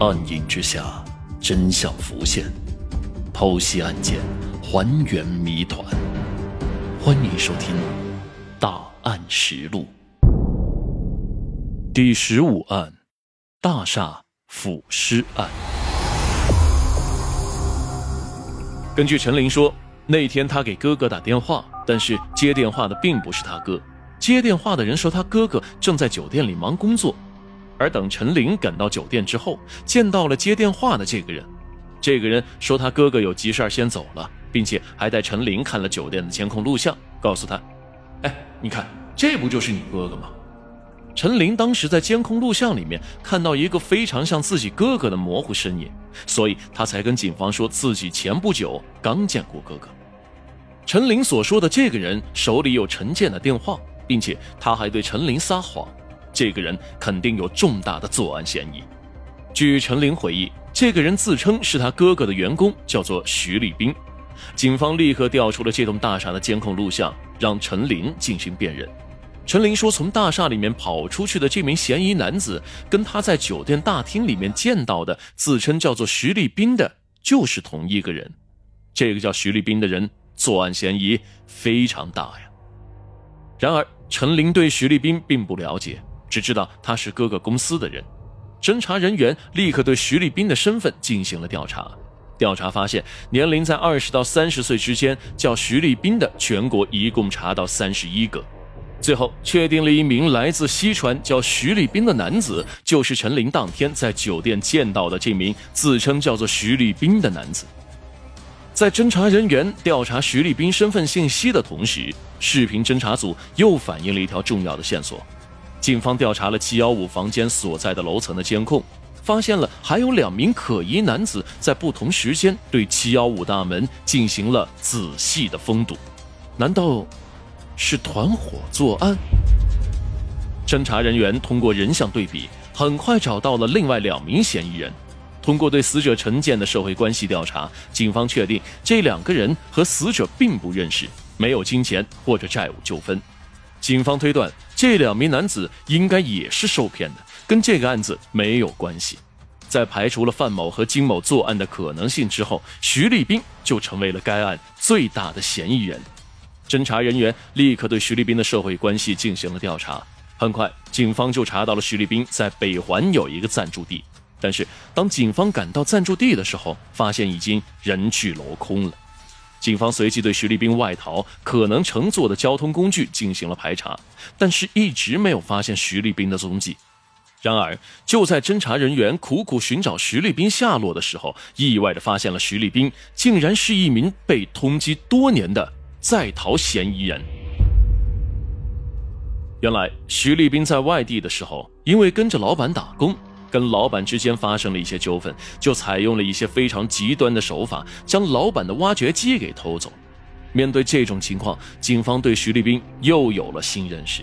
暗影之下，真相浮现，剖析案件，还原谜团。欢迎收听《大案实录》第十五案：大厦腐尸案。根据陈林说，那天他给哥哥打电话，但是接电话的并不是他哥，接电话的人说他哥哥正在酒店里忙工作。而等陈林赶到酒店之后，见到了接电话的这个人。这个人说他哥哥有急事先走了，并且还带陈林看了酒店的监控录像，告诉他：“哎，你看，这不就是你哥哥吗？”陈林当时在监控录像里面看到一个非常像自己哥哥的模糊身影，所以他才跟警方说自己前不久刚见过哥哥。陈林所说的这个人手里有陈建的电话，并且他还对陈林撒谎。这个人肯定有重大的作案嫌疑。据陈林回忆，这个人自称是他哥哥的员工，叫做徐立兵。警方立刻调出了这栋大厦的监控录像，让陈林进行辨认。陈林说，从大厦里面跑出去的这名嫌疑男子，跟他在酒店大厅里面见到的自称叫做徐立兵的，就是同一个人。这个叫徐立兵的人，作案嫌疑非常大呀。然而，陈林对徐立兵并不了解。只知道他是哥哥公司的人，侦查人员立刻对徐立兵的身份进行了调查。调查发现，年龄在二十到三十岁之间叫徐立兵的，全国一共查到三十一个。最后确定了一名来自西川叫徐立兵的男子，就是陈林当天在酒店见到的这名自称叫做徐立兵的男子。在侦查人员调查徐立兵身份信息的同时，视频侦查组又反映了一条重要的线索。警方调查了七幺五房间所在的楼层的监控，发现了还有两名可疑男子在不同时间对七幺五大门进行了仔细的封堵。难道是团伙作案？侦查人员通过人像对比，很快找到了另外两名嫌疑人。通过对死者陈建的社会关系调查，警方确定这两个人和死者并不认识，没有金钱或者债务纠纷。警方推断，这两名男子应该也是受骗的，跟这个案子没有关系。在排除了范某和金某作案的可能性之后，徐立兵就成为了该案最大的嫌疑人。侦查人员立刻对徐立兵的社会关系进行了调查。很快，警方就查到了徐立兵在北环有一个暂住地。但是，当警方赶到暂住地的时候，发现已经人去楼空了。警方随即对徐立兵外逃可能乘坐的交通工具进行了排查，但是一直没有发现徐立兵的踪迹。然而，就在侦查人员苦苦寻找徐立兵下落的时候，意外的发现了徐立兵竟然是一名被通缉多年的在逃嫌疑人。原来，徐立兵在外地的时候，因为跟着老板打工。跟老板之间发生了一些纠纷，就采用了一些非常极端的手法，将老板的挖掘机给偷走。面对这种情况，警方对徐立兵又有了新认识。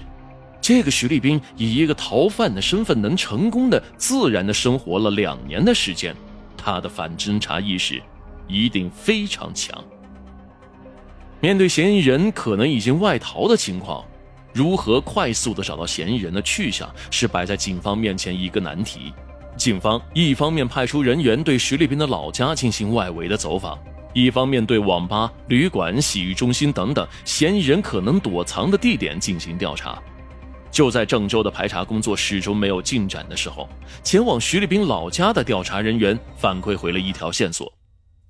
这个徐立兵以一个逃犯的身份，能成功的自然的生活了两年的时间，他的反侦查意识一定非常强。面对嫌疑人可能已经外逃的情况。如何快速的找到嫌疑人的去向，是摆在警方面前一个难题。警方一方面派出人员对徐立兵的老家进行外围的走访，一方面对网吧、旅馆、洗浴中心等等嫌疑人可能躲藏的地点进行调查。就在郑州的排查工作始终没有进展的时候，前往徐立兵老家的调查人员反馈回了一条线索：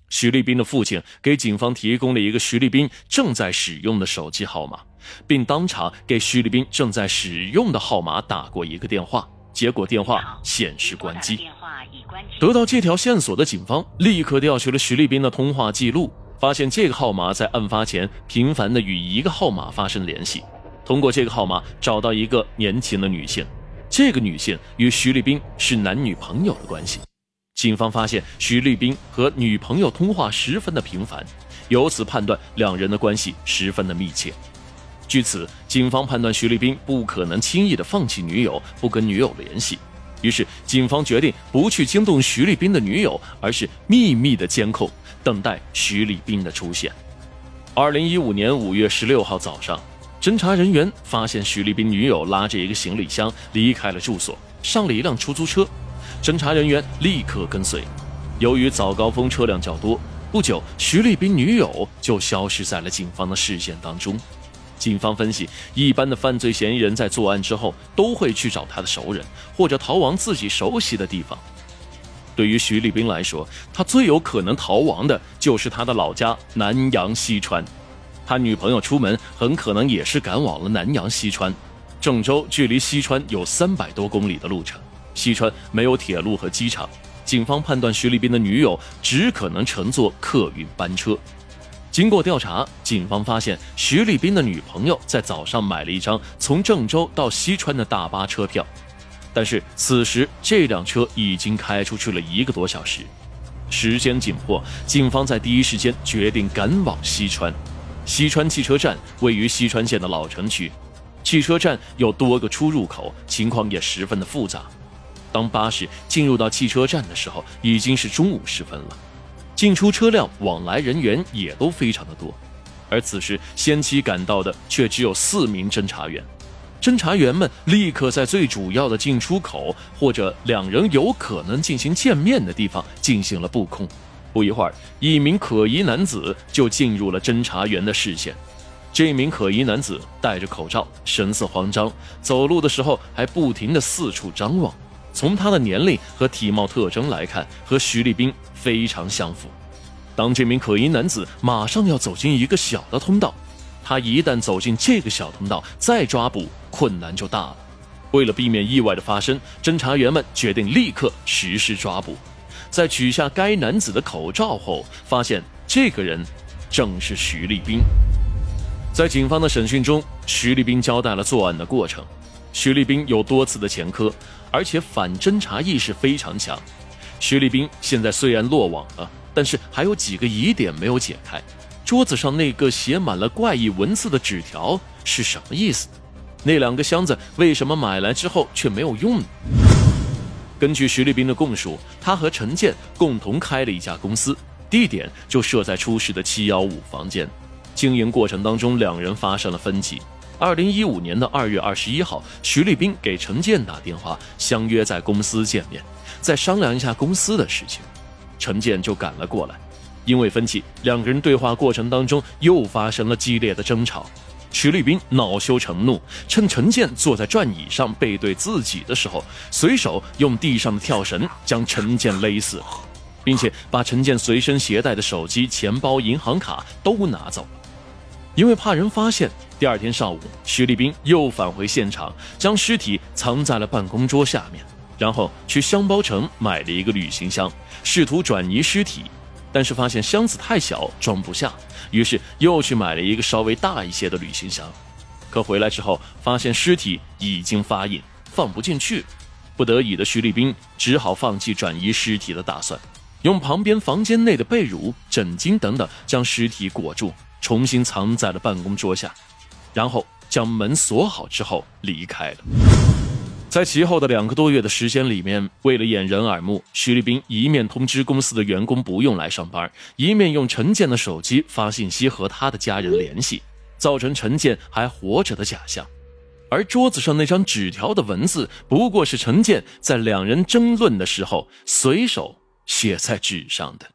徐立兵的父亲给警方提供了一个徐立兵正在使用的手机号码。并当场给徐立斌正在使用的号码打过一个电话，结果电话显示关机。得到这条线索的警方立刻调取了徐立斌的通话记录，发现这个号码在案发前频繁的与一个号码发生联系。通过这个号码找到一个年轻的女性，这个女性与徐立斌是男女朋友的关系。警方发现徐立斌和女朋友通话十分的频繁，由此判断两人的关系十分的密切。据此，警方判断徐立斌不可能轻易的放弃女友，不跟女友联系。于是，警方决定不去惊动徐立斌的女友，而是秘密的监控，等待徐立斌的出现。二零一五年五月十六号早上，侦查人员发现徐立斌女友拉着一个行李箱离开了住所，上了一辆出租车。侦查人员立刻跟随。由于早高峰车辆较多，不久徐立斌女友就消失在了警方的视线当中。警方分析，一般的犯罪嫌疑人在作案之后都会去找他的熟人，或者逃往自己熟悉的地方。对于徐立兵来说，他最有可能逃亡的就是他的老家南阳西川。他女朋友出门很可能也是赶往了南阳西川。郑州距离西川有三百多公里的路程，西川没有铁路和机场，警方判断徐立兵的女友只可能乘坐客运班车。经过调查，警方发现徐立斌的女朋友在早上买了一张从郑州到西川的大巴车票，但是此时这辆车已经开出去了一个多小时。时间紧迫，警方在第一时间决定赶往西川。西川汽车站位于西川县的老城区，汽车站有多个出入口，情况也十分的复杂。当巴士进入到汽车站的时候，已经是中午时分了。进出车辆往来人员也都非常的多，而此时先期赶到的却只有四名侦查员。侦查员们立刻在最主要的进出口或者两人有可能进行见面的地方进行了布控。不一会儿，一名可疑男子就进入了侦查员的视线。这名可疑男子戴着口罩，神色慌张，走路的时候还不停地四处张望。从他的年龄和体貌特征来看，和徐立兵非常相符。当这名可疑男子马上要走进一个小的通道，他一旦走进这个小通道，再抓捕困难就大了。为了避免意外的发生，侦查员们决定立刻实施抓捕。在取下该男子的口罩后，发现这个人正是徐立兵。在警方的审讯中，徐立兵交代了作案的过程。徐立兵有多次的前科。而且反侦查意识非常强。徐立兵现在虽然落网了，但是还有几个疑点没有解开。桌子上那个写满了怪异文字的纸条是什么意思？那两个箱子为什么买来之后却没有用呢？根据徐立兵的供述，他和陈建共同开了一家公司，地点就设在出事的七幺五房间。经营过程当中，两人发生了分歧。二零一五年的二月二十一号，徐立兵给陈建打电话，相约在公司见面，再商量一下公司的事情。陈建就赶了过来，因为分歧，两个人对话过程当中又发生了激烈的争吵。徐立兵恼羞成怒，趁陈建坐在转椅上背对自己的时候，随手用地上的跳绳将陈建勒死，并且把陈建随身携带的手机、钱包、银行卡都拿走了。因为怕人发现。第二天上午，徐立兵又返回现场，将尸体藏在了办公桌下面，然后去箱包城买了一个旅行箱，试图转移尸体，但是发现箱子太小装不下，于是又去买了一个稍微大一些的旅行箱。可回来之后，发现尸体已经发硬，放不进去，不得已的徐立兵只好放弃转移尸体的打算，用旁边房间内的被褥、枕巾等等将尸体裹住，重新藏在了办公桌下。然后将门锁好之后离开了。在其后的两个多月的时间里面，为了掩人耳目，徐立兵一面通知公司的员工不用来上班，一面用陈建的手机发信息和他的家人联系，造成陈建还活着的假象。而桌子上那张纸条的文字，不过是陈建在两人争论的时候随手写在纸上的。